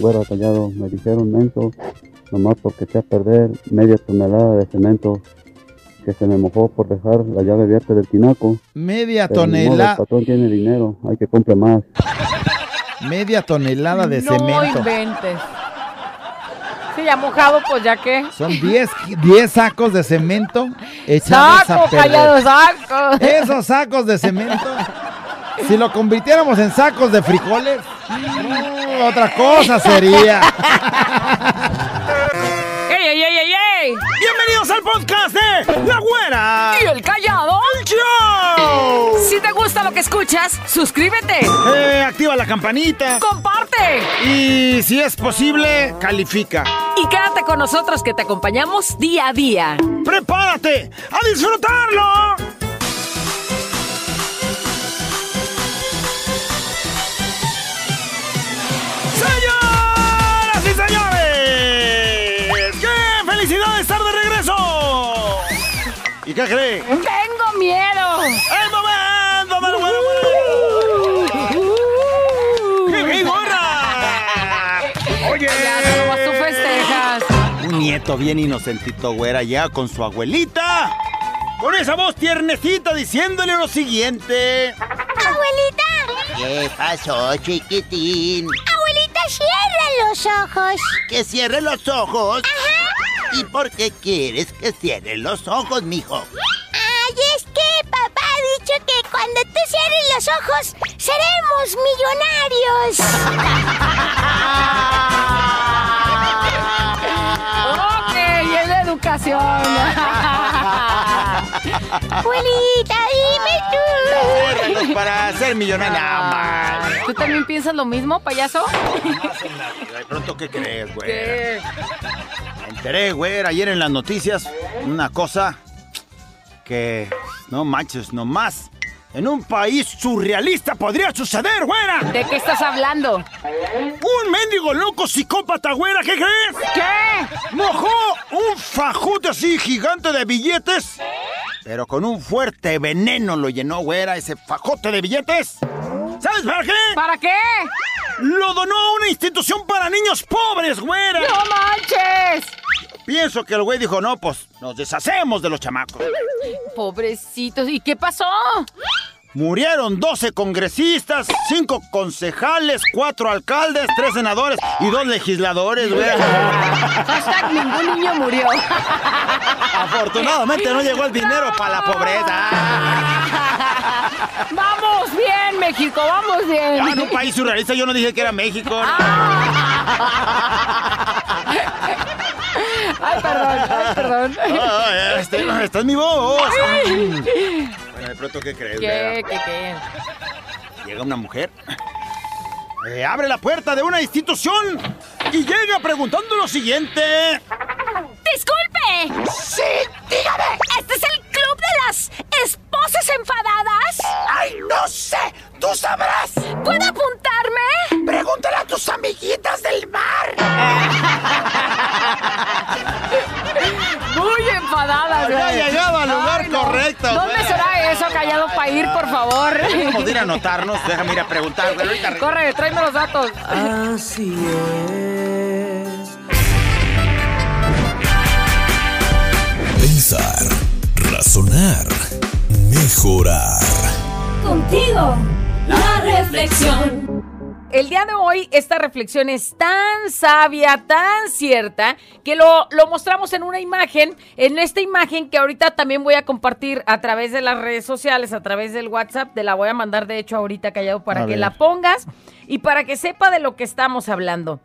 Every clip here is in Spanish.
güera callado. Me dijeron menso, nomás porque eché a perder media tonelada de cemento que se me mojó por dejar la llave abierta del tinaco. Media modo, El tonelada. patrón tiene dinero, hay que comprar más. Media tonelada de no cemento. inventes. Sí, ya mojado, pues ya que. Son 10 10 sacos de cemento echados Saco, a perder. callado, saco. Esos sacos de cemento, si lo convirtiéramos en sacos de frijoles, no, otra cosa sería. ¡Ey, ey, ey, ey, ey! Bienvenidos al podcast de La Güera. ¿Y el callado? Show. Si te gusta lo que escuchas, suscríbete, Eh, activa la campanita comparte y si es posible, califica. y quédate con nosotros que te acompañamos día a día. ¡Prepárate a disfrutarlo! Qué cree? ¡Tengo miedo! ¡El momento bueno! ¡Qué gorra! ¡Oye! Ya, nomás tú festejas. Un nieto bien inocentito, güera, ya con su abuelita. Con esa voz tiernecita diciéndole lo siguiente. Abuelita, ¿Qué pasó, chiquitín? abuelita, cierra los ojos. Que cierre los ojos. ¿Y por qué quieres que cierre los ojos, mijo? Ay, es que papá ha dicho que cuando tú cierres los ojos, seremos millonarios. Ok, es de educación. abuelita, dime tú. Para ser man. ¿Tú también piensas lo mismo, payaso? De pronto, ¿qué crees, güey? ¿Qué? Enteré, güera, ayer en las noticias una cosa que no manches, nomás. En un país surrealista podría suceder, güera. ¿De qué estás hablando? Un mendigo loco psicópata, güera, ¿qué crees? ¿Qué? Mojó un fajote así gigante de billetes, pero con un fuerte veneno lo llenó, güera, ese fajote de billetes. ¿Sabes para qué? ¿Para qué? Lo donó a una institución para niños pobres, güera. ¡No manches! Pienso que el güey dijo, no, pues nos deshacemos de los chamacos. Pobrecitos, ¿y qué pasó? Murieron 12 congresistas, 5 concejales, 4 alcaldes, 3 senadores y 2 legisladores, güey. Hashtag ningún niño murió. Afortunadamente no llegó el dinero para la pobreza. Vamos bien, México, vamos bien. Ah, en un país surrealista yo no dije que era México. Ay, perdón, ay, perdón. Ay, este- esta es mi voz. Bueno, de pronto, ¿qué crees? ¿Qué, qué, qué? Llega una mujer, eh, abre la puerta de una institución y llega preguntando lo siguiente. Disculpe. ¡Sí! ¡Dígame! ¿Este es el club de las esposas enfadadas? ¡Ay, no sé! ¡Tú sabrás! ¿Puedo apuntarme? Pregúntale a tus amiguitas del mar. Muy enfadadas, Ya güey. llegaba al lugar Ay, no. correcto, ¿Dónde güey. será eso, callado, para ir, por favor? Vamos a ir a anotarnos. Déjame ir a preguntar, güey. Ahorita regreso. Corre, tráeme los datos. Así es. Pensar, razonar, mejorar. Contigo. La reflexión. El día de hoy esta reflexión es tan sabia, tan cierta, que lo, lo mostramos en una imagen, en esta imagen que ahorita también voy a compartir a través de las redes sociales, a través del WhatsApp, te la voy a mandar de hecho ahorita callado para A que ver. la pongas y para que sepa de lo que estamos hablando.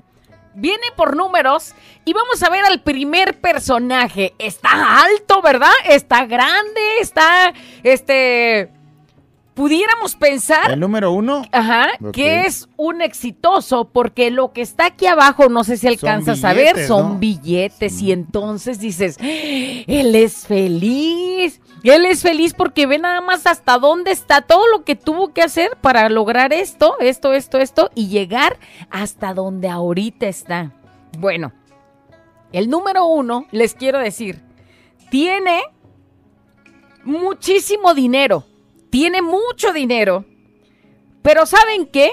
Viene por números y vamos a ver al primer personaje. Está alto, ¿verdad? Está grande, está, este, pudiéramos pensar El número uno. Ajá, que es un exitoso porque lo que está aquí abajo, no sé si alcanzas a ver, son ¿no? billetes y entonces dices, él es feliz, él es feliz porque ve nada más hasta dónde está todo lo que tuvo que hacer para lograr esto, esto, esto, esto y llegar hasta donde ahorita está. Bueno, el número uno, les quiero decir, tiene muchísimo dinero, tiene mucho dinero, pero ¿saben qué?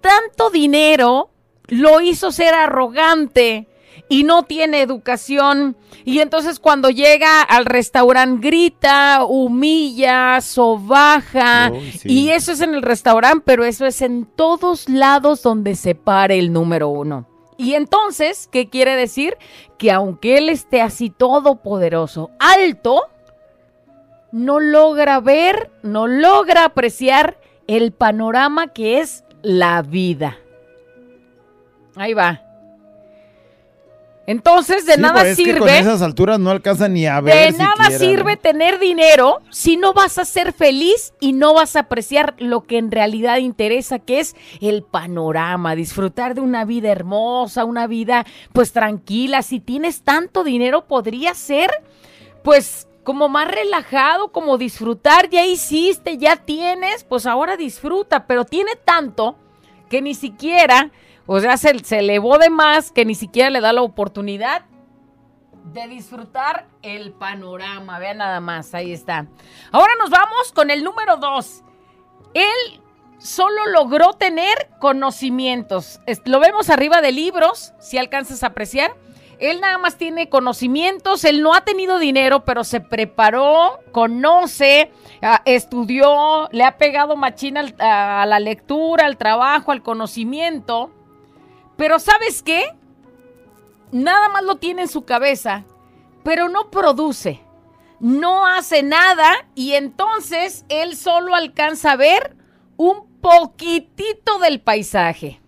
Tanto dinero lo hizo ser arrogante y no tiene educación. Y entonces cuando llega al restaurante grita, humilla, sobaja. Sí. Y eso es en el restaurante, pero eso es en todos lados donde se pare el número uno. Y entonces, ¿qué quiere decir? Que aunque él esté así todopoderoso, alto, no logra ver, no logra apreciar el panorama que es la vida. Ahí va. Entonces, de Sí, nada pues es que sirve. con esas alturas no alcanza ni a ver. De nada sirve ¿no? tener dinero si no vas a ser feliz y no vas a apreciar lo que en realidad interesa, que es el panorama, disfrutar de una vida hermosa, una vida pues tranquila. Si tienes tanto dinero, podría ser pues como más relajado, como disfrutar, ya hiciste, ya tienes, pues ahora disfruta, pero tiene tanto que ni siquiera, o sea, se, se elevó de más, que ni siquiera le da la oportunidad de disfrutar el panorama. Vean nada más, ahí está. Ahora nos vamos con el número dos. Él solo logró tener conocimientos. Lo vemos arriba de libros, si alcanzas a apreciar. Él nada más tiene conocimientos, él no ha tenido dinero, pero se preparó, conoce, ah, estudió, le ha pegado machina a la lectura, al trabajo, al conocimiento. Pero ¿sabes qué? nada más lo tiene en su cabeza, pero no produce, no hace nada y entonces él solo alcanza a ver un poquitito del paisaje.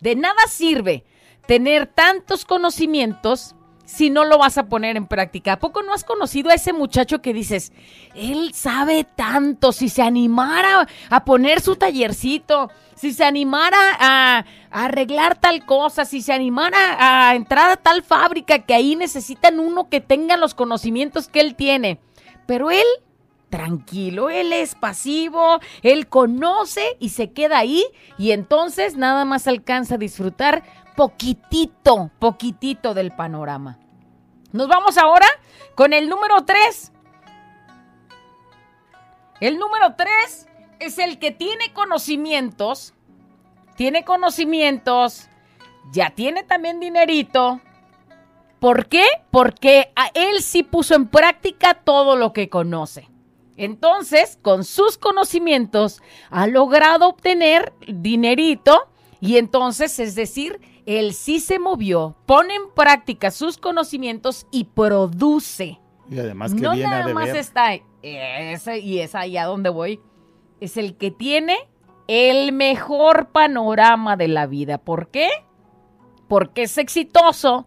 De nada sirve tener tantos conocimientos si no lo vas a poner en práctica. ¿A poco no has conocido a ese muchacho que dices, él sabe tanto, si se animara a poner su tallercito, si se animara a, a arreglar tal cosa, si se animara a entrar a tal fábrica que ahí necesitan uno que tenga los conocimientos que él tiene? Pero él tranquilo, él es pasivo, él conoce y se queda ahí y entonces nada más alcanza a disfrutar poquitito, poquitito del panorama. Nos vamos ahora con el número 3. El número 3 es el que tiene conocimientos, tiene conocimientos, ya tiene también dinerito. ¿Por qué? Porque a él sí puso en práctica todo lo que conoce. Entonces, con sus conocimientos, ha logrado obtener dinerito y entonces, es decir, él sí se movió, pone en práctica sus conocimientos y produce. Y además que no viene a nada más está ese y es ahí a donde voy. Es el que tiene el mejor panorama de la vida. ¿Por qué? Porque es exitoso,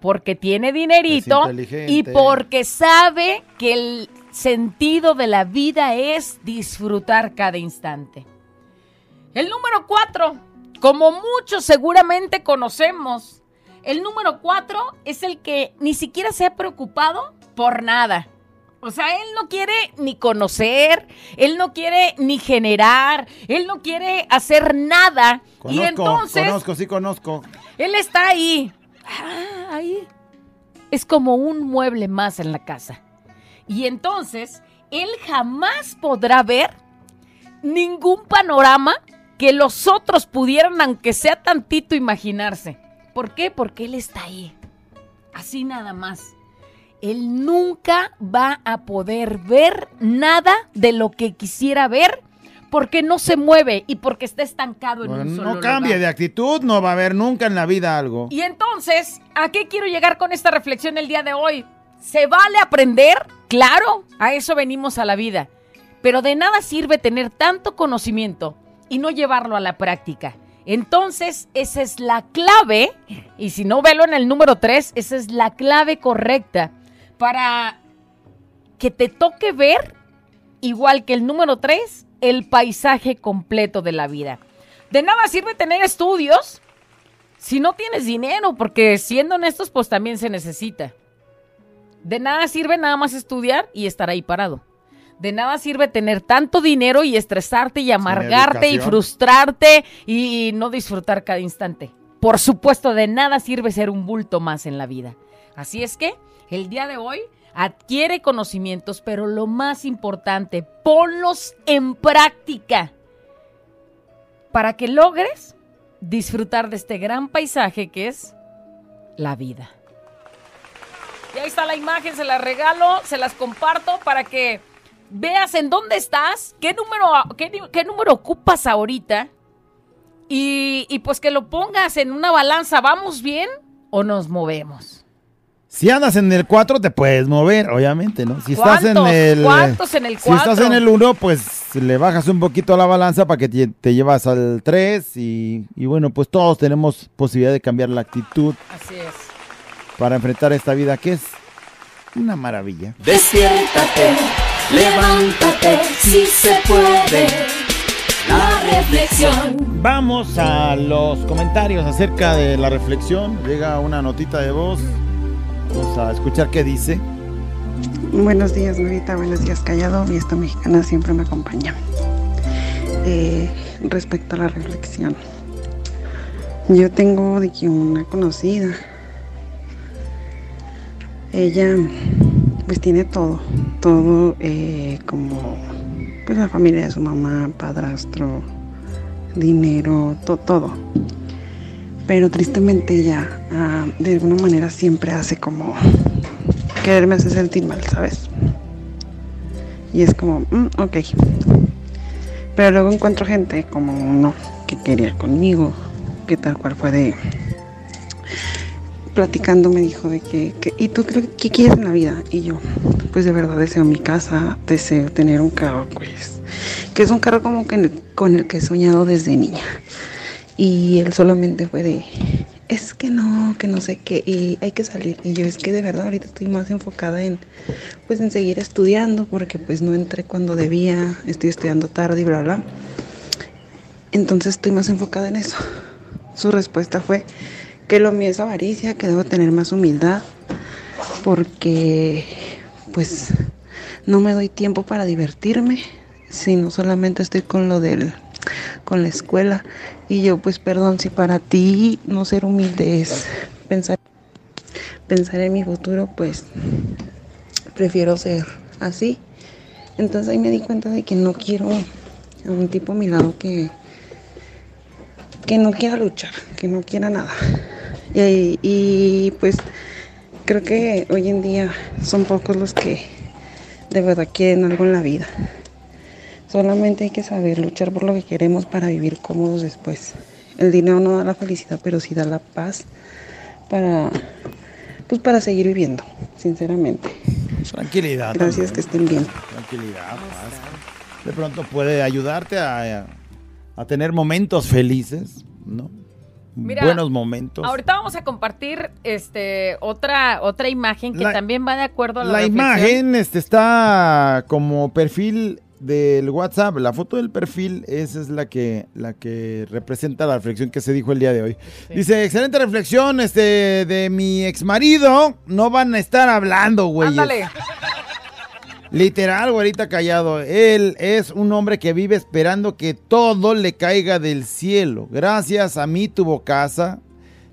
porque tiene dinerito y porque sabe que el sentido de la vida es disfrutar cada instante. El número cuatro, como muchos seguramente conocemos, el número cuatro es el que ni siquiera se ha preocupado por nada. O sea, él no quiere ni conocer, él no quiere ni generar, él no quiere hacer nada. Conozco, y entonces, conozco, sí conozco. él está ahí. Ah, ahí. Es como un mueble más en la casa. Y entonces, él jamás podrá ver ningún panorama que los otros pudieran, aunque sea tantito, imaginarse. ¿Por qué? Porque él está ahí. Así nada más. Él nunca va a poder ver nada de lo que quisiera ver porque no se mueve y porque está estancado en Bueno, un solo no cambie lugar. de actitud, no va a haber nunca en la vida algo. Y entonces, ¿a qué quiero llegar con esta reflexión el día de hoy? ¿Se vale aprender? Claro, a eso venimos a la vida. Pero de nada sirve tener tanto conocimiento y no llevarlo a la práctica. Entonces, esa es la clave, y si no velo en el número 3, esa es la clave correcta para que te toque ver, igual que el número 3, el paisaje completo de la vida. De nada sirve tener estudios si no tienes dinero, porque siendo honestos, pues también se necesita. De nada sirve nada más estudiar y estar ahí parado. De nada sirve tener tanto dinero y estresarte y amargarte y frustrarte y no disfrutar cada instante. Por supuesto, de nada sirve ser un bulto más en la vida. Así es que el día de hoy adquiere conocimientos, pero lo más importante, ponlos en práctica para que logres disfrutar de este gran paisaje que es la vida. Y ahí está la imagen, se la regalo, se las comparto para que veas en dónde estás, qué número, qué, número ocupas ahorita y, y pues que lo pongas en una balanza, ¿vamos bien o nos movemos? Si andas en el 4 te puedes mover, obviamente, ¿no? Si estás en el ¿Cuántos en el Si estás en el 1, pues le bajas un poquito a la balanza para que te, te llevas al 3 y, y bueno, pues todos tenemos posibilidad de cambiar la actitud Así es. para enfrentar esta vida que es una maravilla. Despiértate, levántate, si se puede. La reflexión. Vamos a los comentarios acerca de la reflexión. Llega una notita de voz. Vamos a escuchar qué dice. Buenos días, Norita. Buenos días, Callado. Mi esta mexicana siempre me acompaña. Eh, respecto a la reflexión, yo tengo de que una conocida. Ella, pues tiene todo, todo eh, como, pues la familia de su mamá, padrastro, dinero, to- todo. Pero tristemente ella, ah, de alguna manera, siempre hace como quererme hacer sentir mal, ¿sabes? Y es como, mm, ok. Pero luego encuentro gente como no, que quería conmigo, que tal cual fue de... Platicando me dijo de que, ¿y tú qué, qué quieres en la vida? Y yo, pues de verdad deseo mi casa, deseo tener un carro, pues, que es un carro como que con el que he soñado desde niña. Y él solamente fue de, es que no, que no sé qué, y hay que salir. Y yo es que de verdad ahorita estoy más enfocada en, pues en seguir estudiando, porque pues no entré cuando debía, estoy estudiando tarde y bla, bla. Entonces estoy más enfocada en eso. Su respuesta fue que lo mío es avaricia, que debo tener más humildad, porque pues no me doy tiempo para divertirme, sino solamente estoy con lo del con la escuela. Y yo pues perdón si para ti no ser humilde es pensar pensar en mi futuro pues prefiero ser así. Entonces ahí me di cuenta de que no quiero a un tipo a mi lado que que no quiera luchar que no quiera nada y, y pues creo que hoy en día son pocos los que de verdad quieren algo en la vida Solamente hay que saber luchar por lo que queremos para vivir cómodos después. El dinero no da la felicidad, pero sí da la paz para, pues para seguir viviendo, sinceramente. Tranquilidad. Gracias, también. que estén bien. Tranquilidad, paz. De pronto puede ayudarte a, a tener momentos felices, ¿no? Mira, Buenos momentos. Ahorita vamos a compartir este otra otra imagen que La- también va de acuerdo a la, La reflexión. imagen este, está como perfil del WhatsApp. La foto del perfil, esa es la que, la que representa la reflexión que se dijo el día de hoy. Dice, excelente reflexión este, de mi ex marido. No van a estar hablando, güey. Ándale. Literal, güerita callado. Él es un hombre que vive esperando que todo le caiga del cielo. Gracias a mí tuvo casa,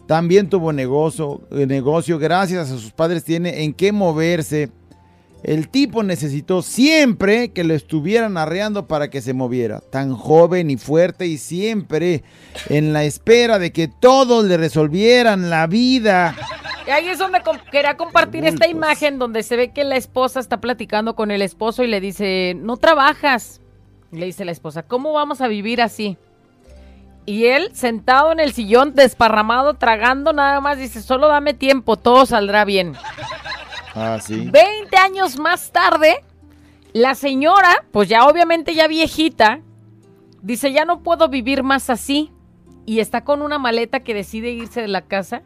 también tuvo negocio, eh, negocio. Gracias a sus padres tiene en qué moverse. El tipo necesitó siempre que lo estuvieran arreando para que se moviera. Tan joven y fuerte y siempre en la espera de que todos le resolvieran la vida. Y ahí es donde com- quería compartir esta imagen donde se ve que la esposa está platicando con el esposo y le dice, no trabajas. Y le dice la esposa, ¿cómo vamos a vivir así? Y él, sentado en el sillón, desparramado, tragando nada más, dice, solo dame tiempo, todo saldrá bien. Ah, sí. 20 años más tarde, la señora, pues ya obviamente ya viejita, dice, ya no puedo vivir más así. Y está con una maleta que decide irse de la casa.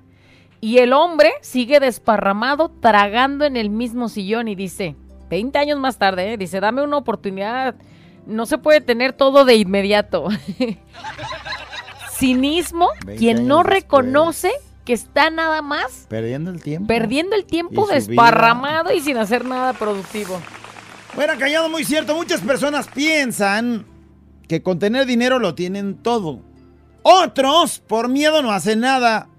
Y el hombre sigue desparramado, tragando en el mismo sillón y dice, 20 años más tarde, ¿eh? dice, dame una oportunidad. No se puede tener todo de inmediato. Cinismo, 20 quien no reconoce que está nada más Perdiendo el tiempo. perdiendo el tiempo Y desparramado y sin hacer nada productivo. Bueno, callado, muy cierto. Muchas personas piensan que con tener dinero lo tienen todo. Otros, por miedo, no hacen nada.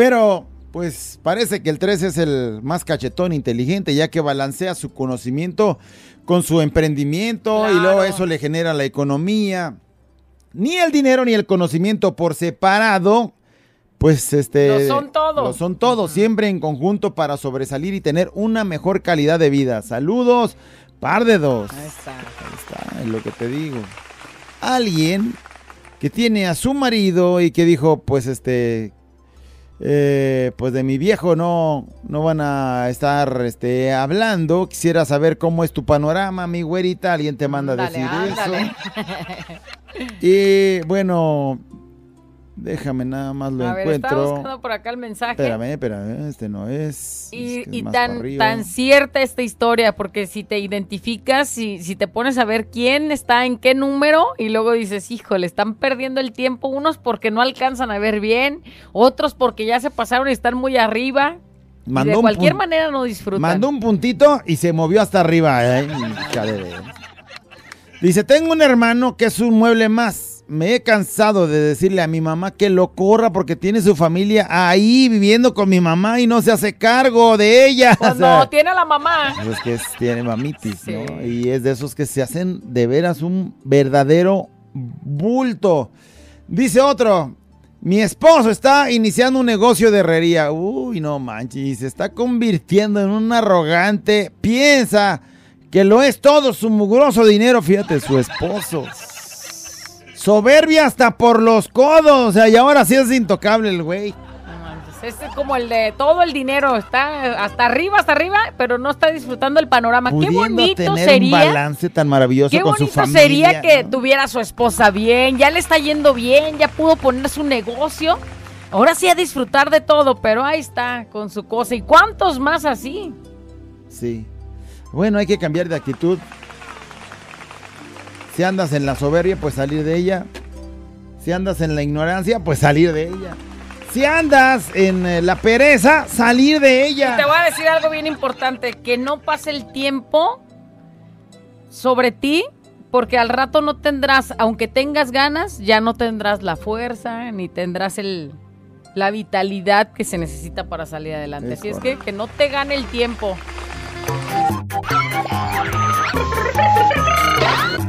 Pero, pues parece que el 3 es el más cachetón inteligente, ya que balancea su conocimiento con su emprendimiento y luego eso le genera la economía. Ni el dinero ni el conocimiento por separado, pues este... Lo son todo. Lo son todo, siempre en conjunto para sobresalir y tener una mejor calidad de vida. Saludos, par de dos. Ahí está. Ahí está, es lo que te digo. Alguien que tiene a su marido y que dijo, pues este, eh, pues de mi viejo no, no van a estar este, hablando. Quisiera saber cómo es tu panorama, mi güerita. Alguien te manda a decir ándale. eso. Y bueno, déjame nada más lo A ver, estaba encuentro. buscando por acá el mensaje. Espérame, espérame, este no es. Y, es que es y más para tan, tan cierta esta historia, porque si te identificas, si, si te pones a ver quién está en qué número, y luego dices, híjole, están perdiendo el tiempo, unos porque no alcanzan a ver bien, otros porque ya se pasaron y están muy arriba. y de cualquier manera no disfrutan. Mandó un puntito y se movió hasta arriba. Veras. Dice, tengo un hermano que es un mueble más. Me he cansado de decirle a mi mamá que lo corra porque tiene su familia ahí viviendo con mi mamá y no se hace cargo de ella. Pues O sea, no, tiene a la mamá. pues es que es- tiene mamitis, Sí. ¿no? Y es de esos que se hacen de veras un verdadero bulto. Dice otro, mi esposo está iniciando un negocio de herrería. Uy, no manches, se está convirtiendo en un arrogante. Piensa que lo es todo su mugroso dinero. Fíjate, su esposo. Soberbia hasta por los codos. O sea, y ahora sí es intocable el güey. Este es como el de todo el dinero, está hasta arriba, hasta arriba, pero no está disfrutando el panorama. Qué bonito tener un sería. balance tan maravilloso Qué con su bonito familia. sería que ¿no? tuviera a su esposa bien, ya le está yendo bien, ya pudo poner su negocio. Ahora sí a disfrutar de todo, pero ahí está con su cosa. ¿Y cuántos más así? Sí. Bueno, hay que cambiar de actitud. Si andas en la soberbia, pues salir de ella. Si andas en la ignorancia, pues salir de ella. Si andas en eh, la pereza, salir de ella. Te voy a decir algo bien importante, que no pase el tiempo sobre ti, porque al rato no tendrás, aunque tengas ganas, ya no tendrás la fuerza, ni tendrás el, la vitalidad que se necesita para salir adelante. Es Así es que que no te gane el tiempo.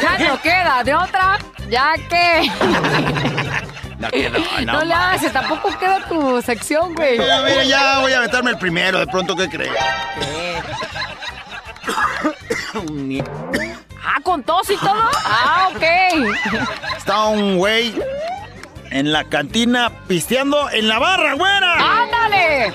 Ya no queda de otra, ya que No, que no, no, no le haces, tampoco queda tu sección, güey. Mira, mira, ya voy a meterme el primero, de pronto, ¿qué crees? Ah, con tos y todo. Ah, ok. Está un güey en la cantina pisteando en la barra, güera. ¡Ándale!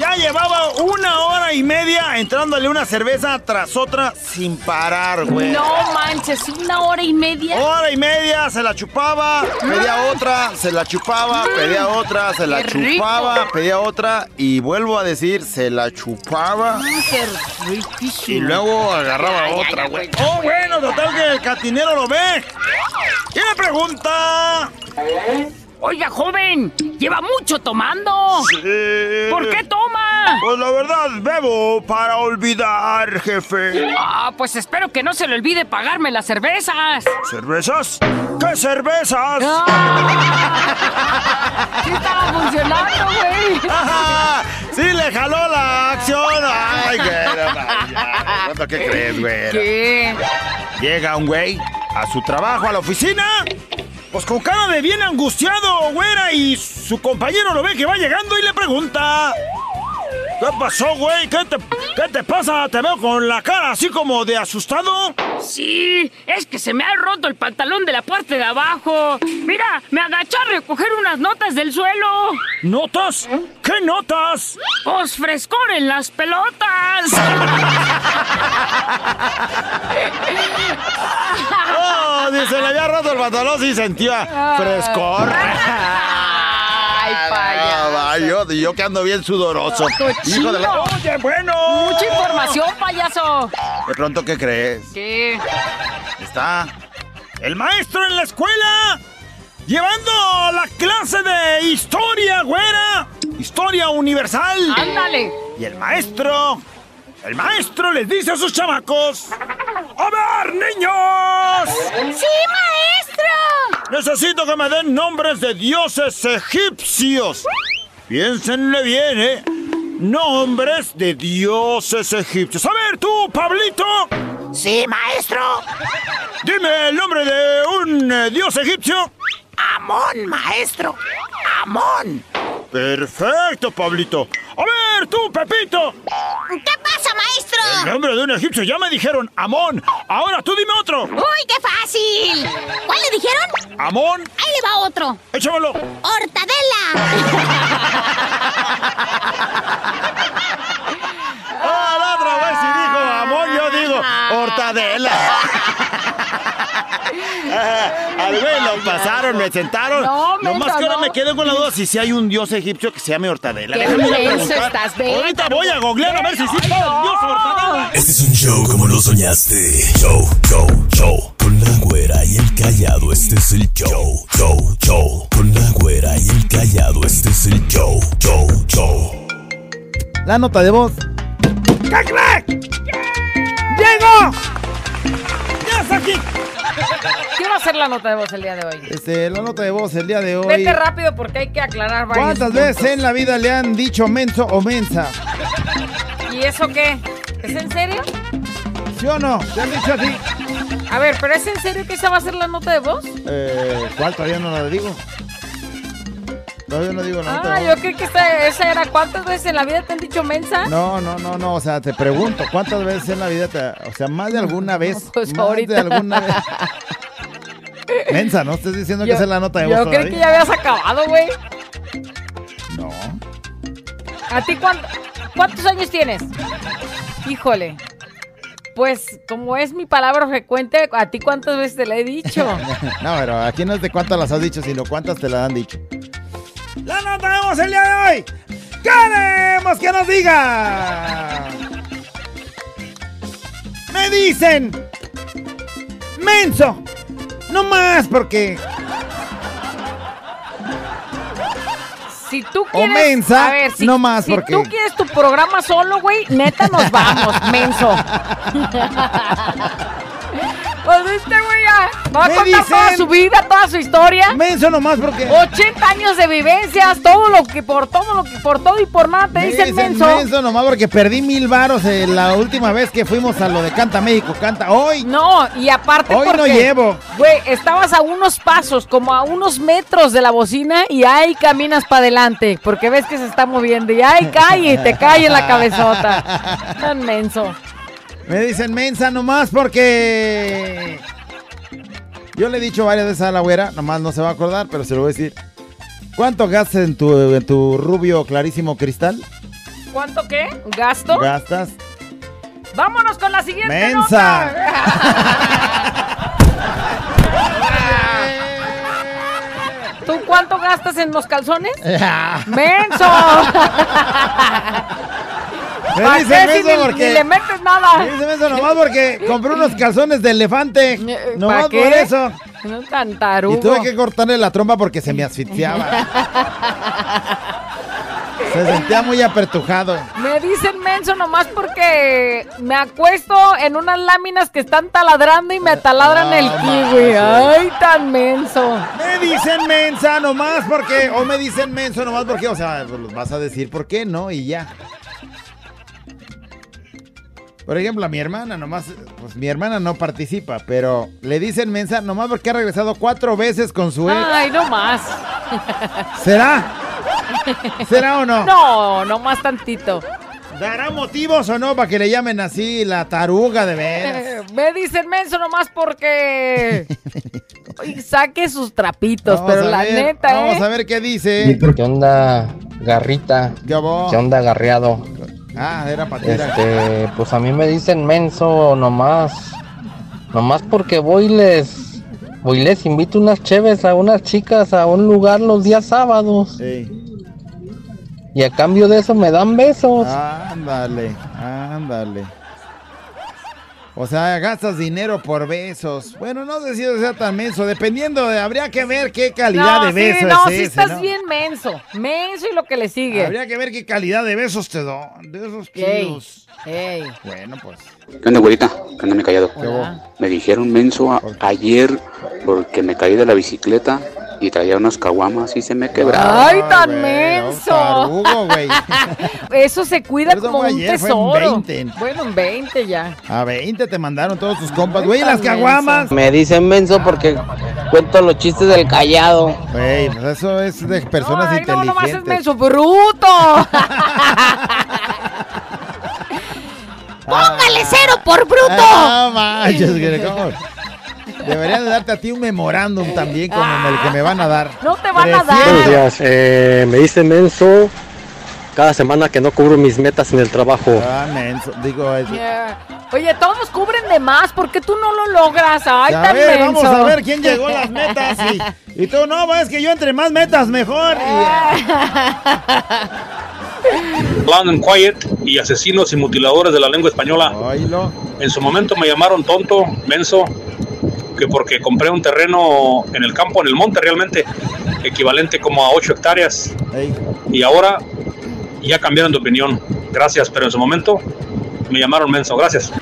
Ya llevaba una hora y media entrándole una cerveza tras otra sin parar, güey. No manches, una hora y media. Hora y media se la chupaba, pedía otra, se la chupaba, pedía otra, se la Qué rico. chupaba, pedía otra y vuelvo a decir, se la chupaba Ay, qué riquísimo. y luego agarraba otra, güey. Oh, bueno, total que el catinero lo ve. Y le pregunta... Oiga, joven, lleva mucho tomando. ¿Por qué toma? Pues la verdad, bebo para olvidar, jefe. Ah, pues espero que no se le olvide pagarme las cervezas. ¿Cervezas? ¿Qué cervezas? Ah. Sí estaba funcionando, güey. Ajá, Sí, le jaló la acción. Ay. ¿Cuánto qué crees, güey? ¿Qué? Llega un güey a su trabajo, a la oficina. Pues con cara de bien angustiado, güera, y su compañero lo ve que va llegando y le pregunta. ¿Qué pasó, güey? ¿Qué te, ¿Qué te pasa? Te veo con la cara así como de asustado. Sí, es que se me ha roto el pantalón de la parte de abajo. Mira, me agaché a recoger unas notas del suelo. ¿Notas? ¿Qué notas? Pues frescor en las pelotas. Oh, dice, le había roto el pantalón y sentía frescor. Ay, payaso. yo, yo que ando bien sudoroso. Hijo de la... Oye, bueno. Mucha información, payaso. De pronto, ¿qué crees? ¿Qué? Está el maestro en la escuela llevando la clase de historia, güera. Historia universal. Ándale. Y el maestro, el maestro les dice a sus chamacos, ¡A ver, niños! ¡Sí, maestro! Necesito que me den nombres de dioses egipcios. Piénsenle bien, ¿eh? Nombres de dioses egipcios. A ver, tú, Pablito. ¡Sí, maestro! Dime el nombre de un eh, dios egipcio. Amón, maestro. Amón. Perfecto, Pablito. A ver, tú, Pepito. ¿Qué pasa, maestro? El nombre de un egipcio ya me dijeron Amón. Ahora tú dime otro. ¡Uy, qué fácil! ¿Cuál le dijeron? Amón. Ahí le va otro. Échamelo. Ah, la otra vez sí dijo Amón, yo digo Hortadela. Lo pasaron, me sentaron. No, Nomás menso, que ahora no. me quedo con la duda si sí hay un dios egipcio que se llame Hortadela. Qué Déjame preguntar. estás, Ahorita voy a googlear a ver si sí Ay, está el no. dios Hortadela. Este es un show como lo soñaste. Show, show, show. Con la güera y el callado, este es el show. Show, show. Con la güera y el callado, este es el show. Show, show. La nota de voz. ¿Qué crack? ¡Llegó! ¡Ya está aquí! ¿Qué va a ser la nota de voz el día de hoy? Este, la nota de voz el día de hoy. Vete rápido porque hay que aclarar varios ¿Cuántas puntos. veces en la vida le han dicho menso o mensa? ¿Y eso qué? ¿Es en serio? ¿Sí o no? ¿Te han dicho así? A ver, ¿pero es en serio que esa va a ser la nota de voz? Eh, ¿Cuál? Todavía no la digo. Todavía no digo la nota Ah, yo creí que esta, esa era ¿cuántas veces en la vida te han dicho mensa? No, no, no, no, o sea, te pregunto, ¿cuántas veces en la vida te, o sea, más de alguna vez, pues más ahorita. de alguna vez? Mensa, ¿no? Estás diciendo que esa es la nota de voz Yo todavía? que ya habías acabado, güey. No. ¿A ti cuánto- cuántos años tienes? Híjole. Pues como es mi palabra frecuente, ¿a ti cuántas veces te la he dicho? No, pero aquí no es de cuántas las has dicho, sino cuántas te las han dicho. ¡La nota de voz el día de hoy! ¡Queremos que nos diga! Me dicen menso, no más porque Si tú quieres. mensa, a ver, si, no más, si porque- tú quieres tu programa solo, güey, neta nos vamos, menso. pues viste, güey, ya. Va a contar toda su vida, toda su historia. menso no más porque 80 años de vivencias, todo lo que por todo lo que por todo y por nada te Me dicen dicen menso. menso nomás porque perdí mil varos eh, la última vez que fuimos a lo de Canta México, Canta hoy. No, y aparte Hoy no llevo. Güey, estabas a unos pasos, como a unos metros de la bocina y ahí caminas para adelante, porque ves que se está moviendo y ahí cae y te cae en la cabezota. Tan menso. Me dicen mensa nomás porque. Yo le he dicho varias veces a la güera, nomás no se va a acordar, pero se lo voy a decir. ¿Cuánto gastas en tu, en tu rubio clarísimo cristal? ¿Cuánto qué? ¿Gasto? ¿Gastas? Vámonos con la siguiente Mensa. nota. ¿Tú cuánto gastas en los calzones? ¡Menso! Me ¿Para dicen qué menso ni- porque. ni le metes nada? Me dicen menso nomás porque compré unos calzones de elefante. Eh, Nomás ¿para por qué? eso. No tan tarugo. Y tuve que cortarle la trompa porque se me asfixiaba. se sentía muy apertujado. Me dicen menso nomás porque me acuesto en unas láminas que están taladrando y me taladran el kiwi. Ay, tan menso. Me dicen mensa nomás porque. O me dicen menso nomás porque. O sea, pues los vas a decir por qué, ¿no? Y ya. Por ejemplo, a mi hermana nomás. Pues mi hermana no participa, pero le dicen mensa nomás porque ha regresado cuatro veces con su ex. Ay, no más. ¿Será? ¿Será o no? No, no más tantito. ¿Dará motivos o no para que le llamen así la taruga de veras? Eh, Me dicen menso nomás porque. Ay, saque sus trapitos, Vamos pero a la ver, neta, Vamos ¿eh? a ver qué dice. ¿Qué onda, garrita? ¿Qué onda, garreado? Ah, era patera. Este, pues a mí me dicen menso nomás. Nomás porque voy y les. Voy les invito unas cheves a unas chicas a un lugar los días sábados. Sí. Y a cambio de eso me dan besos. Ándale, ándale. O sea, gastas dinero por besos. Bueno, no sé si eso sea tan menso. Dependiendo de, habría que ver qué calidad no, de beso sí, no, es ese, estás ¿no? bien menso. Menso y lo que le sigue. Habría que ver qué calidad de besos te doy. De esos Ey, kilos. ey. Bueno, pues. ¿Qué onda, güerita? ¿Qué onda, me callado? Hola. Me dijeron menso a- ayer porque me caí de la bicicleta y traía unas caguamas y se me quebraron. Ay, tan güey, menso. tarugo, güey. Eso se cuida como un ayer, fue en tesoro. 20. Bueno, en 20 ya. A 20 te mandaron todos tus compas. Güey, ¿y Tan las caguamas. Me dicen menso porque cuento los chistes del callado. Güey, pues eso es de personas Ay, no, nomás es inteligentes. menso, bruto. ¡Póngale cero por bruto! Ah, manches, güey, ¿cómo? Deberían de darte a ti un memorándum también como el que me van a dar. No te van a Prefiero- Buenos dar. días, eh, me dice menso cada semana que no cubro mis metas en el trabajo. Ah, menso. Digo, eso. Yeah. Oye, todos cubren de más. ¿Por qué tú no lo logras? Ay, a tan ver, menso. vamos a ver quién llegó a las metas. Y, y tú, no, pues, es que yo entre más metas, mejor. Y- Loud and Quiet y asesinos y mutiladores de la lengua española. En su momento me llamaron tonto, menso, que porque compré un terreno en el campo, en el monte realmente, equivalente como a 8 hectáreas. Y ahora ya cambiaron de opinión. Gracias, pero en su momento me llamaron menso. Gracias.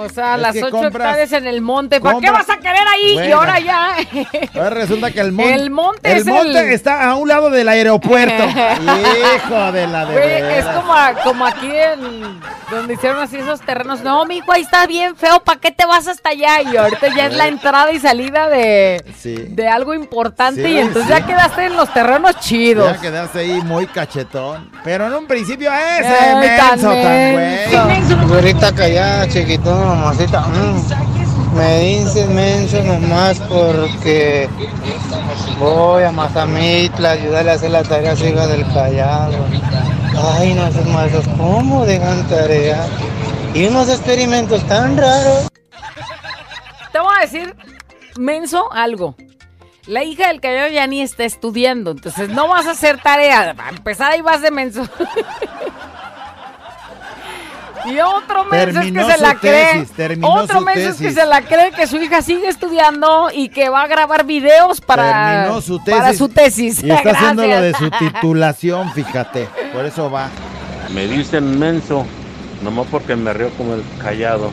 O sea, Es las ocho compras- hectáreas en el monte. ¿Para qué vas a querer ahí? Y ahora ya. Ahora resulta que el monte. El monte el es monte el- está a un lado del aeropuerto. Hijo de la de Güey, es como, a- como aquí en donde hicieron así esos terrenos. No, mijo, ahí está bien feo. ¿Para qué te vas hasta allá? Y ahorita ya es la entrada y salida de, Sí. de algo importante. Sí, y entonces sí. ya quedaste en los terrenos chidos. Ya quedaste ahí muy cachetón. Pero en un principio ese Ay, tan menso tan menso. güey. Güerita callada, chiquitón, mamacita. mm. Me dicen menso nomás porque voy a Mazamitla a ayudarle a hacer la tarea a su hija del callado. Ay, no, esos maestros, ¿cómo dejan tarea? Y unos experimentos tan raros. Te voy a decir, menso, algo. La hija del callado ya ni está estudiando, entonces no vas a hacer tarea. Va a empezar ahí vas de menso. y otro Terminó es que se la cree. tesis, Otro menso es que se la cree que su hija sigue estudiando y que va a grabar videos para, Terminó su tesis. para su tesis. Y está haciendo lo de su titulación, fíjate. Por eso va. Me dicen menso, nomás porque me río como el callado.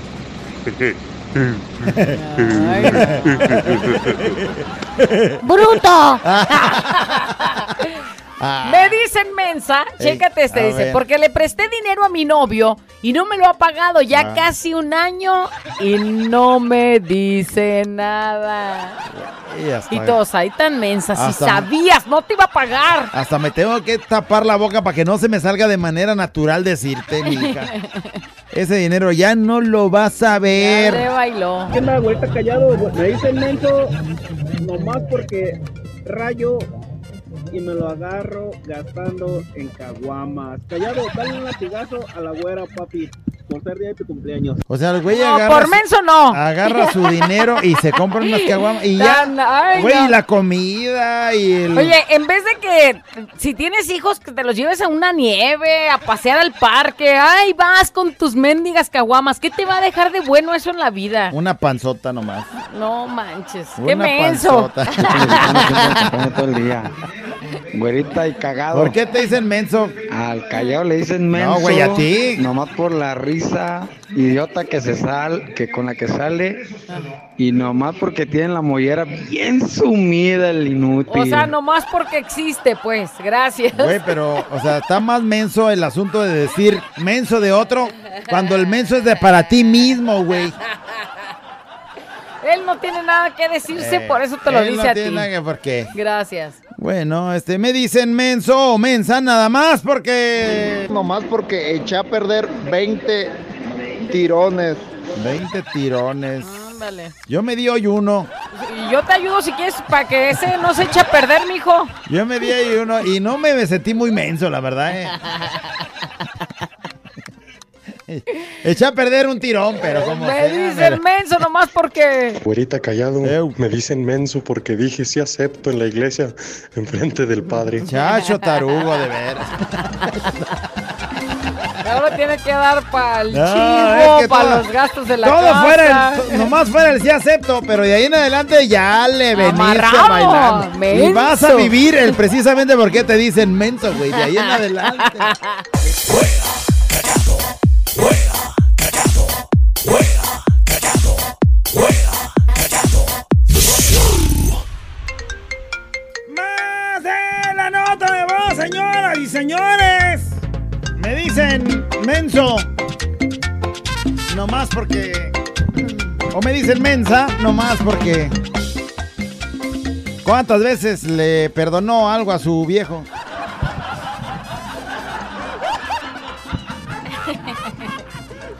¡Bruto! Ah, Me dicen mensa, Ey, chécate este, dice, ver. porque le presté dinero a mi novio y no me lo ha pagado ya Ah. casi un año y no me dice nada. y hasta, Y todos ahí tan mensas, si sabías, no te iba a pagar. hasta me tengo que tapar la boca para que no se me salga de manera natural decirte, mija. Ese dinero ya no lo vas a Ya ver. bailó. ¿Qué güerita callado? Me dicen menso nomás porque rayo y me lo agarro gastando en caguamas. Callado, dale un latigazo a la güera, papi, por ser día de tu cumpleaños. O sea, el güey No, agarra, por su- menso no. agarra su dinero y se compra unas caguamas y ya. Ay, Güey, no. y la comida y el. Oye, en vez de que si tienes hijos que te los lleves a una nieve, a pasear al parque, ay, vas con tus mendigas caguamas, ¿qué te va a dejar de bueno eso en la vida? Una panzota nomás. No manches, qué menso. panzota. todo el día. Güerita y cagado. ¿Por qué te dicen menso? Al callado le dicen menso. No, güey, a ti. Nomás por la risa idiota que se sal, que con la que sale. Y nomás porque tienen la mollera bien sumida el inútil. O sea, nomás porque existe, pues, gracias. Güey, pero, o sea, está más menso el asunto de decir menso de otro cuando el menso es de para ti mismo, güey. Él no tiene nada que decirse, Eh, por eso te lo dice no a tiene ti. nada que- ¿Por qué? Gracias. Bueno, este, me dicen menso o mensa nada más porque... Nomás porque eché a perder 20 tirones. 20 tirones. Ándale. Yo me di hoy uno. Y yo te ayudo si quieres para que ese no se eche a perder, mijo. Yo me di hoy uno y no me sentí muy menso, la verdad, eh. Eché a perder un tirón, pero como Me sea, dicen menso nomás porque... Güerita callado, me dicen menso porque dije sí acepto en la iglesia enfrente del padre. Chacho tarugo, de veras. Ahora tiene que dar para el No, chivo, es que para los gastos de la Todo casa. fuera, el, nomás fuera el sí acepto, pero de ahí en adelante ya le veniste Amarrado, bailando. Y menso. vas a vivir el precisamente porque te dicen menso, güey, de ahí en adelante. menso. Nomás porque. O me dicen mensa, nomás porque. ¿Cuántas veces le perdonó algo a su viejo?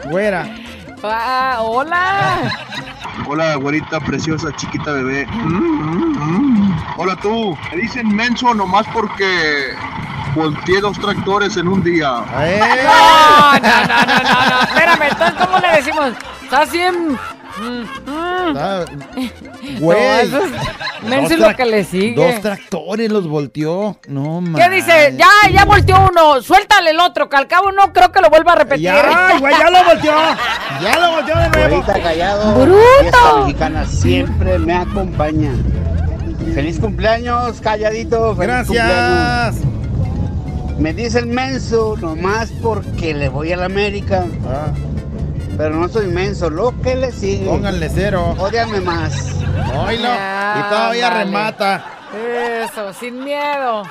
Güera. Ah, hola. Hola, güerita preciosa, chiquita bebé. Mm, mm, mm. Hola tú. Me dicen menso nomás porque volteé dos tractores en un día. No, no, no, no, no, no. Espérame, entonces, ¿cómo le decimos? Estás bien. Mm, mm. Güey. No, es lo que le sigue. Dos tractores los volteó. No, man. ¿Qué dice? Ya, ya volteó uno. Suéltale el otro, que al cabo no creo que lo vuelva a repetir. Ya, güey, ya lo volteó. Ya lo volteó de nuevo. Güerita callado. ¡Bruto! Mexicana siempre me acompaña. Feliz cumpleaños, calladito. Feliz Gracias. cumpleaños. Me dice el menso nomás porque le voy a la América. Ah. Pero no soy menso, lo que le sigue. Pónganle cero. Ódiame más. Oílo. Ya, Y todavía remata. Eso, sin miedo.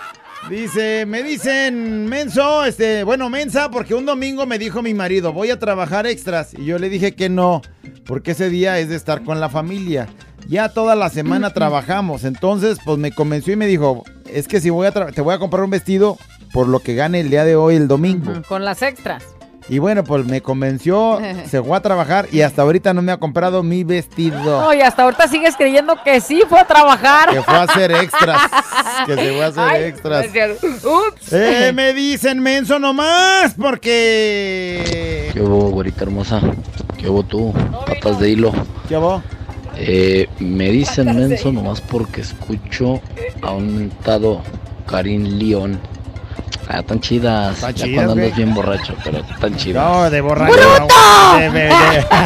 Dice, me dicen menso, este, bueno, mensa, porque un domingo me dijo mi marido, voy a trabajar extras. Y yo le dije que no, porque ese día es de estar con la familia. Ya toda la semana trabajamos. Entonces, pues me convenció y me dijo, es que si voy a te voy a comprar un vestido por lo que gane el día de hoy, el domingo. Con las extras. Y bueno, pues me convenció, se fue a trabajar y hasta ahorita no me ha comprado mi vestido. Oye, hasta ahorita sigues creyendo que sí fue a trabajar. Que fue a hacer extras. que se fue a hacer Ay, extras. no. Ups. Eh, me dicen menso nomás porque... ¿Qué hubo, güerita hermosa? ¿Qué hubo tú? Patas de hilo. ¿Qué hubo? Eh, me dicen menso nomás porque escucho a un mentado Karim León. Ah, tan chidas. Están ya chidas, cuando andas bien borracho, pero tan chidas. No, de borracho. ¡Bruto! De- de- de-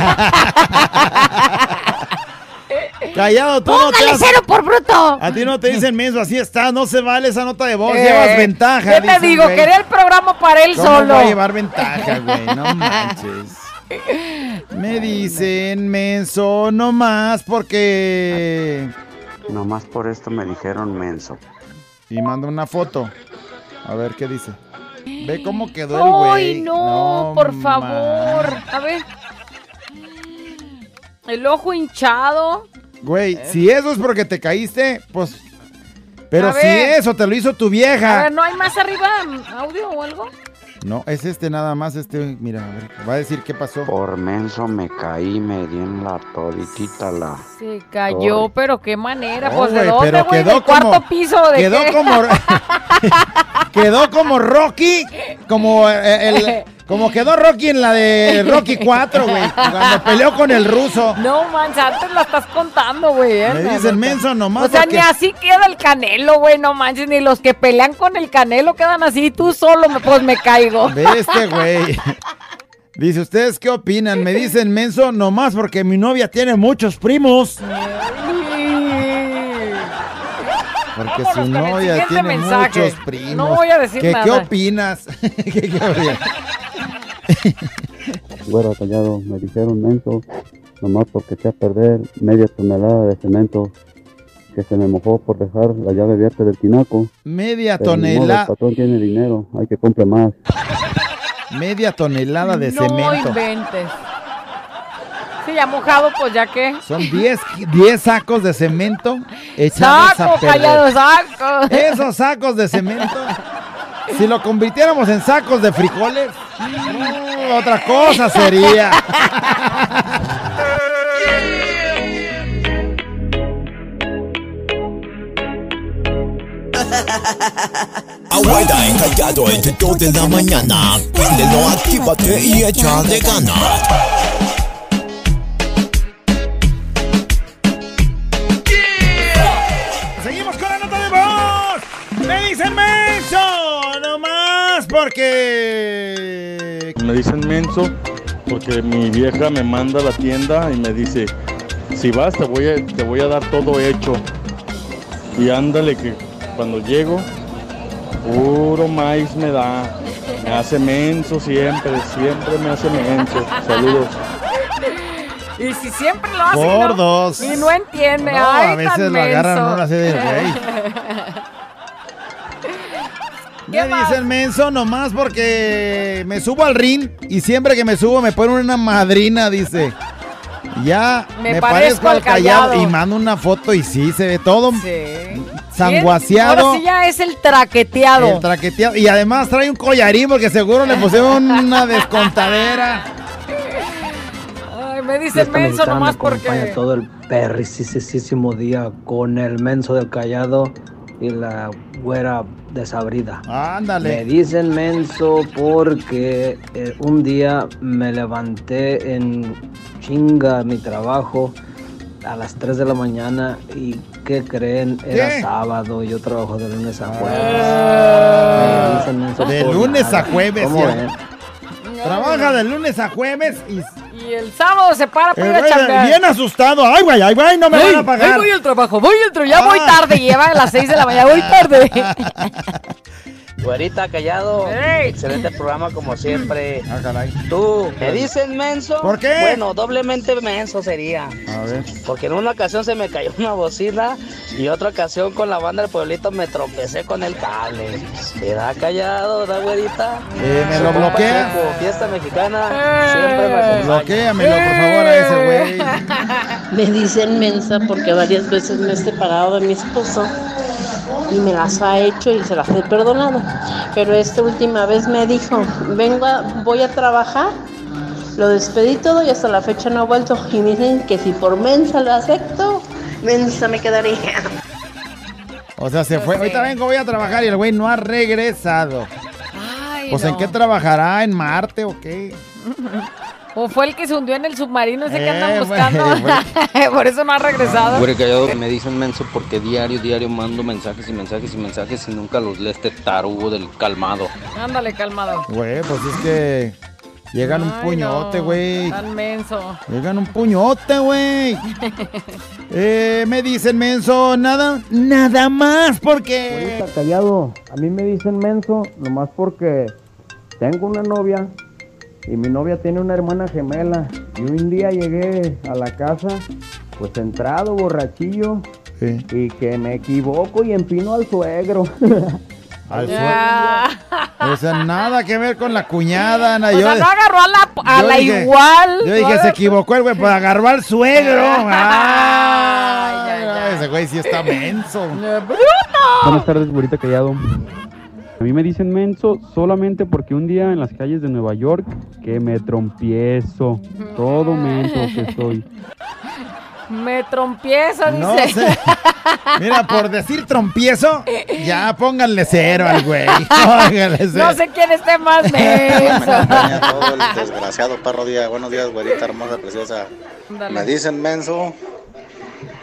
Callado, tú no te ¡Póngale has- cero por bruto! A ti no te dicen menso, así está, no se vale esa nota de voz, Eh, llevas ventaja. ¿Qué te dicen, digo? Quería el programa para él ¿Cómo solo. voy a llevar ventaja, güey? No manches. Me dicen menso nomás porque... Nomás por esto me dijeron menso. Y manda una foto. A ver qué dice. Ve cómo quedó el güey. Ay, no, por favor. A ver. El ojo hinchado. Güey, si eso es porque te caíste, pues... Pero A si ver. eso te lo hizo tu A vieja. ver, ¿no hay más arriba mm, audio o algo? No, es este nada más, este, mira, a ver, va a decir qué pasó. Por menso me caí, me di en la toditita la. Se cayó, pero qué manera. No, pues, ¿de güey, dónde, güey? quedó ¿Del cuarto piso? ¿De quedó qué? como- Quedó como Rocky, como eh, el, como quedó Rocky en la de Rocky 4, güey, cuando peleó con el ruso. No, manches, antes la estás contando, güey. ¿eh? Me La dicen menso nomás O sea, porque- ni así queda el canelo, güey, no manches, ni los que pelean con el canelo quedan así, tú solo, pues me caigo. Ve este güey. Dice, ¿ustedes qué opinan? Me dicen menso nomás porque mi novia tiene muchos primos. Porque Vámonos su novia tiene mensaje. muchos primos. No voy a decir ¿Qué, nada. ¿Qué opinas? ¿Qué- qué opinas? Güero callado, me dijeron menso, nomás porque eché a perder media tonelada de cemento que se me mojó por dejar la llave abierta del tinaco. Media Pero tonelada. El patrón tiene dinero, hay que comprar más. Media tonelada de no cemento. inventes. Sí, ya mojado, pues ya que. Son 10, 10 sacos de cemento echados Saco, a perder. callado, saco. Esos sacos de cemento, si lo convirtiéramos en sacos de frijoles, mm, otra cosa sería. Abuela encallado entre 2 de la mañana. Préndelo, actívate y échale ganas. Dicen menso, porque... mi vieja me manda a la tienda y me dice, si vas te voy a, te voy a dar todo hecho. Y ándale que cuando llego, puro maíz me da. Me hace menso siempre, siempre me hace menso. Saludos. Y si siempre lo hace y no- Gordos. y no, entiende. No, Ay, a veces tan lo agarran uno así de, güey. Me dicen menso nomás porque me subo al ring y siempre que me subo me ponen una madrina, dice. Ya Me me, parezco parezco, al al callado. Callado. y mando una foto y sí, se ve todo Sí. sanguaseado. Ahora sí ya es el traqueteado. El traqueteado. Y además trae un collarín porque seguro le pusieron una descontadera. Ay, me dicen menso nomás porque. todo el perricisísimo día con el menso del callado y la güera desabrida. Ándale. Me dicen menso porque eh, un día me levanté en chinga mi trabajo a las 3 de la mañana y ¿qué creen? Era ¿Qué? sábado, yo trabajo de lunes a jueves. Me dicen menso De lunes nada. a jueves, ¿Cómo. Trabaja de lunes a jueves y Y el sábado se para para ir a chambear. bien asustado. Ay, güey, ay, güey, no me van a pagar. Voy al trabajo, voy al trabajo. Ya voy Ah. tarde, lleva a las 6 de la mañana, voy tarde. Güerita Callado, excelente programa como siempre. Ah, caray. Tú, ¿me dicen menso? ¿Por qué? Bueno, doblemente menso sería. A ver. Porque en una ocasión se me cayó una bocina y otra ocasión con la banda del pueblito me tropecé con el cable. ¿Te da callado, da güerita? Eh, me lo bloquea. Fiesta mexicana, siempre me acompaña. Bloquéamelo, por favor, a ese güey. Me dicen mensa porque varias veces me he separado de mi esposo y me las ha hecho y se las he perdonado. Pero esta última vez me dijo, vengo, a- voy a trabajar. Lo despedí todo y hasta la fecha no ha vuelto. Y me dicen que si por mensa lo acepto, mensa me quedaría. O sea, se fue. Ahorita vengo, voy a trabajar y el güey no ha regresado. Ay, Pues en qué trabajará, en Marte o qué. O fue el que se hundió en el submarino ese que andan Eh, buscando. güey, Por eso no ha regresado. Güey, callado que me dicen menso porque diario, diario mando mensajes y mensajes y mensajes y nunca los lee este tarugo del calmado. Ándale, calmado. Güey, pues es que llegan un puñote, no, güey. Tan menso. Llegan un puñote, güey. Eh, me dicen menso, nada, nada más porque. Ahorita callado, a mí me dicen menso nomás porque tengo una novia y mi novia tiene una hermana gemela y un día llegué a la casa pues entrado borrachillo Sí. y que me equivoco y empino al suegro. Al Ya. O sea, nada que ver con la cuñada. na- O yo sea, no agarró a la, a yo la dije- igual. Yo dije, se equivocó el güey, pues agarró al suegro. Ay, Ese güey sí está menso. Buenas tardes, güerita callado. A mí me dicen menso solamente porque un día en las calles de Nueva York que me trompiezo. Todo menso que soy. Me trompieza, No dice. sé. Mira, por decir trompiezo, ya pónganle cero al güey. Pónganle cero. No sé quién esté más menso. todo el desgraciado perro día. Buenos días, güerita hermosa, preciosa. Me dicen menso,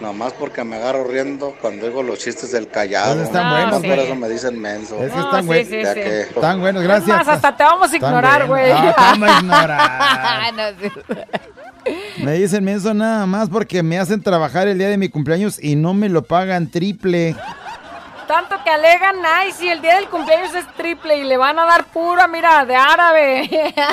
nomás porque me agarro riendo cuando digo los chistes del callado. Esos están Nomás buenos, Por güey. eso me dicen menso. Es que No, están sí, buenos. sí, sí. que- Están buenos, Es gracias. más, hasta te vamos a ignorar, güey. No, te vamos a ignorar. No, sí. Me dicen menso nada más porque me hacen trabajar el día de mi cumpleaños y no me lo pagan triple. Tanto que alegan, ay, si el día del cumpleaños es triple y le van a dar pura, mira, de árabe.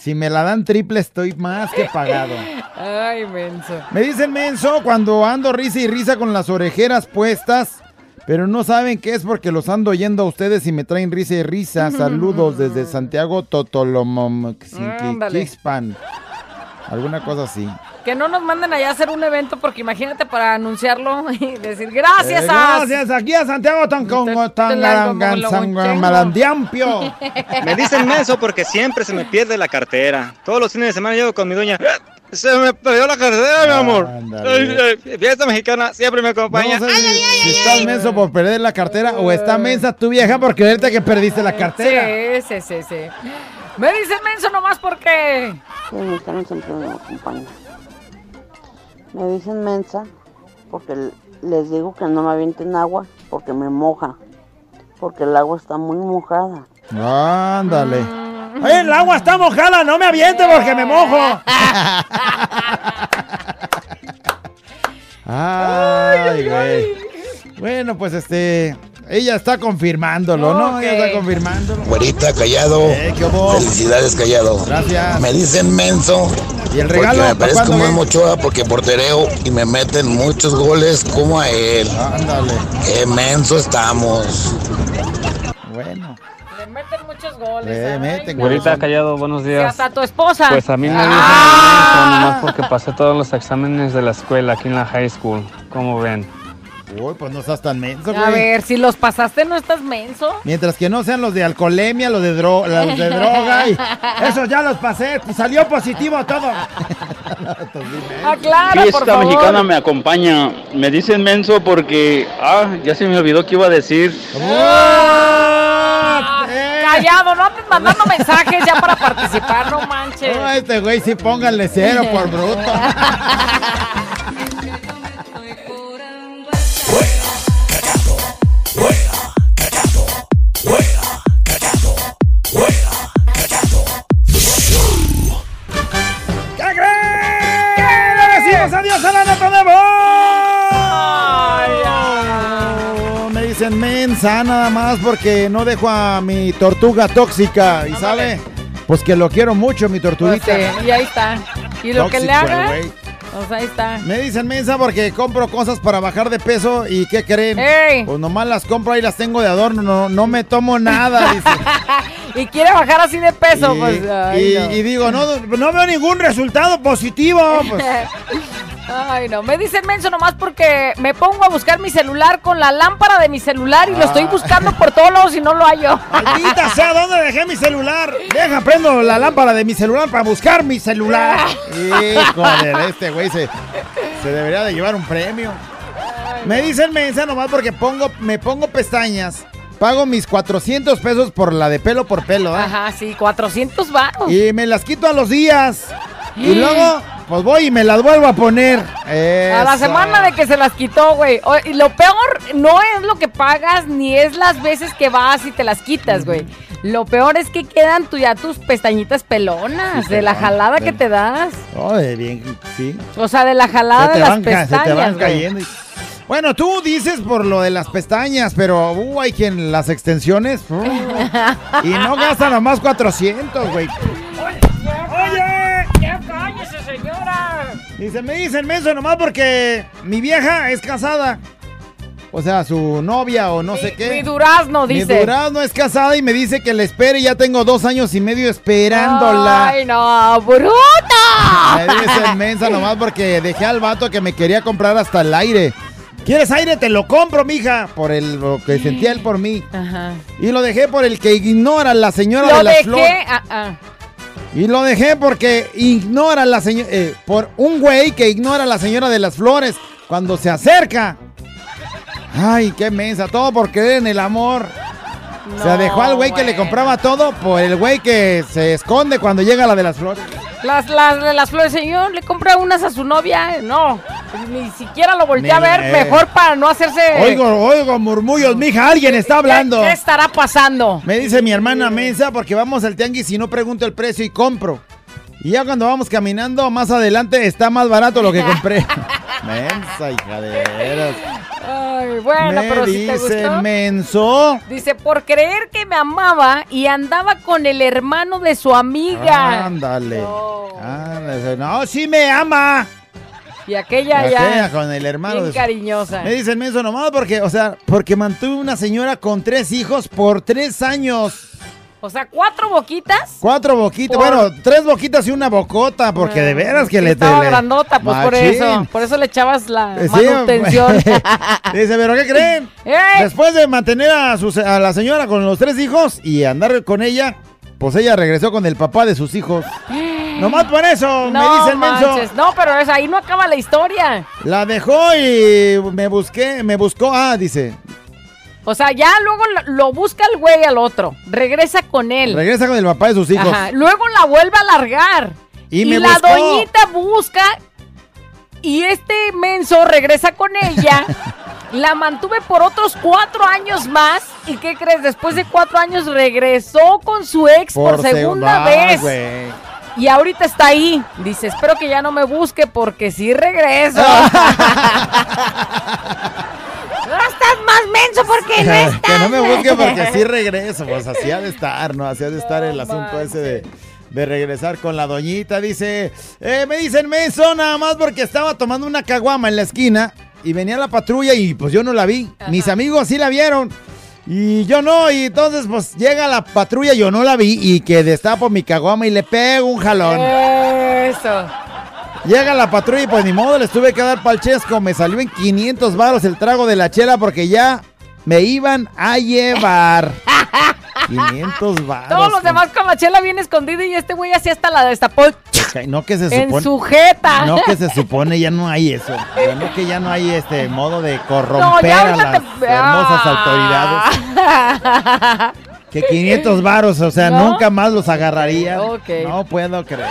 Si me la dan triple estoy más que pagado. Ay, menso. Me dicen menso cuando ando risa y risa con las orejeras puestas, pero no saben qué es porque los ando oyendo a ustedes y me traen risa y risa. Saludos desde Santiago Totolomom. Quixpan. Alguna cosa así. Que no nos manden allá a hacer un evento porque imagínate para anunciarlo y decir gracias Eh, a... gracias, aquí a Santiago tan como tan malandiampio. Me dicen menso porque siempre se me pierde la cartera. Todos los fines de semana llego con mi doña. Se me perdió la cartera, mi amor. Ay, ay, Fiesta mexicana siempre me acompaña. No sé si, si estás menso por perder la cartera o está mensa tu vieja por creerte que perdiste la cartera. Sí, sí, sí, sí. Me dicen menso nomás porque... Sí, siempre me acompaña. Me dicen mensa porque les digo que no me avienten agua porque me moja. Porque el agua está muy mojada. Ándale. Oye, el agua está mojada, no me aviente porque me mojo. Ay, güey. Bueno, pues este. Ella está confirmándolo, ¿no? Ella está confirmándolo. Güerita, callado. Eh. Felicidades, callado. Gracias. Me dicen menso. ¿Y el regalo? Porque me parezco mochoa porque portereo y me meten muchos goles como a él. Ándale. Qué menso estamos. Bueno. Le meten muchos goles. Le ay, meten. Güerita Callado, buenos Y días. hasta tu esposa. Pues a mí me dicen Ah. menso nomás porque pasé todos los exámenes de la escuela aquí en la high school. ¿Cómo ven? Uy, pues no estás tan menso, A güey. ver, si los pasaste, ¿no estás menso? Mientras que no sean los de alcoholemia, los de, dro los de droga. Y esos ya los pasé. Salió positivo todo. Aclara, por Fiesta favor. mexicana me acompaña. Me dicen menso porque, ah, ya se me olvidó que iba a decir. Ah, Callado, no andes mandando mensajes ya para participar, no manches. Oh, este güey sí pónganle cero por bruto. dicen mensa nada más porque no dejo a mi tortuga tóxica. ¿Y sabe? Pues que lo quiero mucho, mi Pues tortuguita. sí, y ahí está. Y lo que le haga, pues ahí está. Me dicen mensa porque compro cosas para bajar de peso y ¿qué creen? Ey. Pues nomás las compro y las tengo de adorno, no, no me tomo nada, dice. y quiere bajar así de peso, y, pues. ay, y- no. y digo, no, no veo ningún resultado positivo. Pues. Ay, no, me dicen menso nomás porque me pongo a buscar mi celular con la lámpara de mi celular y lo estoy buscando por todos lados y no lo hallo. Maldita sea, ¿dónde dejé mi celular? Deja, prendo la lámpara de mi celular para buscar mi celular. Hijo de este güey se, se debería de llevar un premio. Me dicen mensa nomás porque pongo, me pongo pestañas. Pago mis 400 pesos por la de pelo por pelo, ¿eh? Ajá, sí, 400 baros. Y me las quito a los días. Y luego, pues voy y me las vuelvo a poner. A la semana de que se las quitó, güey. Y lo peor no es lo que pagas ni es las veces que vas y te las quitas, güey. Lo peor es que quedan tu, ya tus pestañitas pelonas Sí, de la jalada que te das. Oh, de bien, sí. O sea, de la jalada Se de te las van ca- se te pestañas, van cayendo. y- Bueno, tú dices por lo de las pestañas, pero uh, hay quien las extensiones. uh, y no gasta nomás 400, güey. ¡Oye! ¡Ya cállese, señora! Dice, me dicen menso nomás porque mi vieja es casada. O sea, su novia o no sé qué. Mi durazno, Mi dice. durazno es casada y me dice que la espere y ya tengo dos años y medio esperándola. ¡Ay, no! ¡Bruta! Me dicen mensa nomás porque dejé al vato que me quería comprar hasta el aire. ¿Quieres aire? Te lo compro, mija. Por el, lo que sentía él por mí. Ajá. Y lo dejé por el que ignora a la señora Lo de las dejé. flores. ah, ah. Y lo dejé porque ignora a la señora. por un güey que ignora a la señora de las flores cuando se acerca. Ay, qué mensa. Todo por creer en el amor. se dejó al güey que le compraba todo por el güey que se esconde cuando llega la de las flores. Las, las, las flores, señor, le compra unas a su novia. No, ni siquiera lo volteé a ver, eh. mejor para no hacerse. Oigo, oigo murmullos, mija, alguien está hablando. ¿Qué estará pasando? Me dice mi hermana mensa porque vamos al tianguis y no pregunto el precio y compro. Y ya cuando vamos caminando más adelante está más barato lo que compré. mensa, hija de veras. Ay, bueno, Me pero si te dice gustó. menso. Dice, por creer que me amaba y andaba con el hermano de su amiga. Ándale. Ándale. No, sí me ama. Y aquella ya. aquella con el hermano bien cariñosa. Me dice el menso nomás porque, o sea, porque mantuve una señora con tres hijos por tres años. O sea, cuatro boquitas. Cuatro boquitas, Por- bueno, tres boquitas y una bocota, porque de veras que Sí, le Estaba le- grandota, pues por eso. Por eso le echabas la Sí, manutención. Dice, pero ¿qué creen? ¡Eh! Después de mantener a, su, a la señora con los tres hijos y andar con ella, pues ella regresó con el papá de sus hijos. Nomás por eso, me no dice el menso. No, pero es, ahí no acaba la historia. La dejó y me busqué, me buscó, ah, dice, O sea, ya luego lo, busca el güey al otro. Regresa con él. regresa con el papá de sus hijos. Ajá, Luego la vuelve a largar. Y Y, me la buscó. doñita busca. Y este menso regresa con ella. La mantuve por otros cuatro años más. ¿Y qué crees? Después de cuatro años regresó con su ex por, segunda segunda- vez. güey. Y ahorita está ahí. Dice, espero que ya no me busque porque sí regreso. no estás más menso porque no estás. que no me busque porque sí regreso. Pues así ha de estar, ¿no? Así ha de estar el asunto ese de, de regresar con la doñita. Dice, eh, me dicen menso nada más porque estaba tomando una caguama en la esquina y venía la patrulla y pues yo no la vi. Mis amigos sí la vieron. Y yo no, y entonces pues llega la patrulla, yo no la vi y que destapo mi caguama y le pego un jalón. Eso. Llega la patrulla y pues ni modo, les tuve que dar palchesco. Me salió en 500 varos el trago de la chela porque ya me iban a llevar. 500 varos. Todos los demás con la chela bien escondida y este güey así hasta la destapó No que se en supone. su jeta. No que se supone, ya no hay eso. No que ya no hay este modo de corromper a las te- hermosas Ah. autoridades. Que 500 varos, o sea, ¿No? nunca más los agarraría. No puedo creer.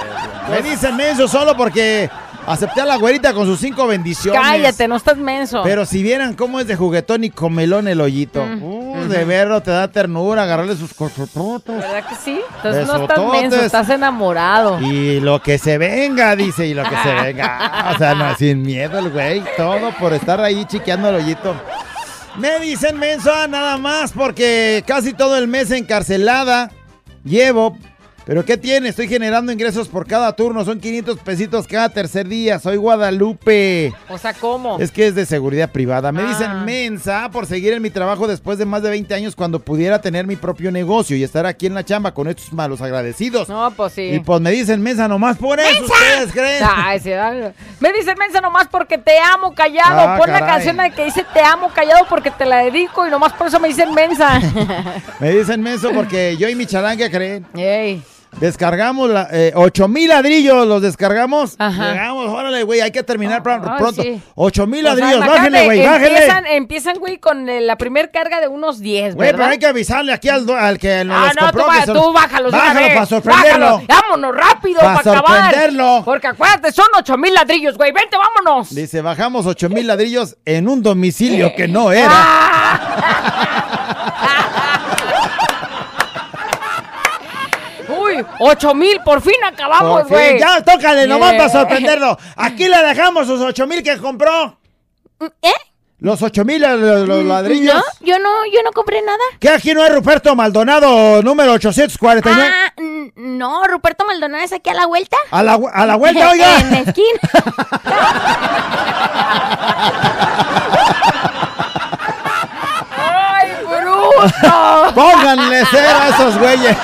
Me dicen eso solo porque acepté a la güerita con sus cinco bendiciones. Cállate, no estás menso. Pero si vieran cómo es de juguetón y comelón el hoyito. Uh, de verlo te da ternura, agarrarle sus cosototos. ¿Verdad que sí? Entonces no estás menso, estás enamorado. Y lo que se venga, dice, y lo que se venga. O sea, no, sin miedo el güey. Todo por estar ahí chiqueando el hoyito. Me dicen menso ah, nada más porque casi todo el mes encarcelada llevo. Pero ¿qué tiene? Estoy generando ingresos por cada turno. Son 500 pesitos cada tercer día. Soy Guadalupe. O sea, ¿cómo? Es que es de seguridad privada. Me Ah. dicen mensa por seguir en mi trabajo después de más de 20 años cuando pudiera tener mi propio negocio y estar aquí en la chamba con estos malos agradecidos. No, pues sí. Y pues me dicen mensa nomás por eso. ¿Ustedes creen? Ay, sí, ay. Me dicen mensa nomás porque te amo callado. Ah, Pon la canción de que dice te amo callado porque te la dedico y nomás por eso me dicen mensa. Me dicen menso porque yo y mi chalanca creen. Ey. Descargamos la, eh, 8 mil ladrillos, los descargamos. Ajá. Llegamos, órale, güey, hay que terminar Ay, pronto. sí. 8 mil sea, ladrillos, bájenle, güey, bájenle. Empiezan, güey, con eh, la primer carga de unos 10, Güey, pero hay que avisarle aquí al, al que nos Ah, los no, tú, compró. ba- que se tú bájalos de una Bájalo vez. para sorprenderlo. Bájalo. Vámonos rápido Pa' para acabar. sorprenderlo. Porque acuérdate, son 8 mil ladrillos, güey. Vente, vámonos. Dice, bajamos 8 mil ladrillos en un domicilio que no era. Uy, 8 mil, por fin acabamos, güey. ya, tócale nomás Yeah. para sorprenderlo. Aquí le dejamos sus 8 mil que compró. ¿Eh? Los 8 mil los, los ladrillos. No, yo no, yo no compré nada. ¿Qué aquí no es Ruperto Maldonado, número 849? Ah, n- no, Ruperto Maldonado es aquí a la vuelta. A la, a la vuelta, oiga. en la esquina. ¡Ay, bruto! Pónganle cero a esos güeyes.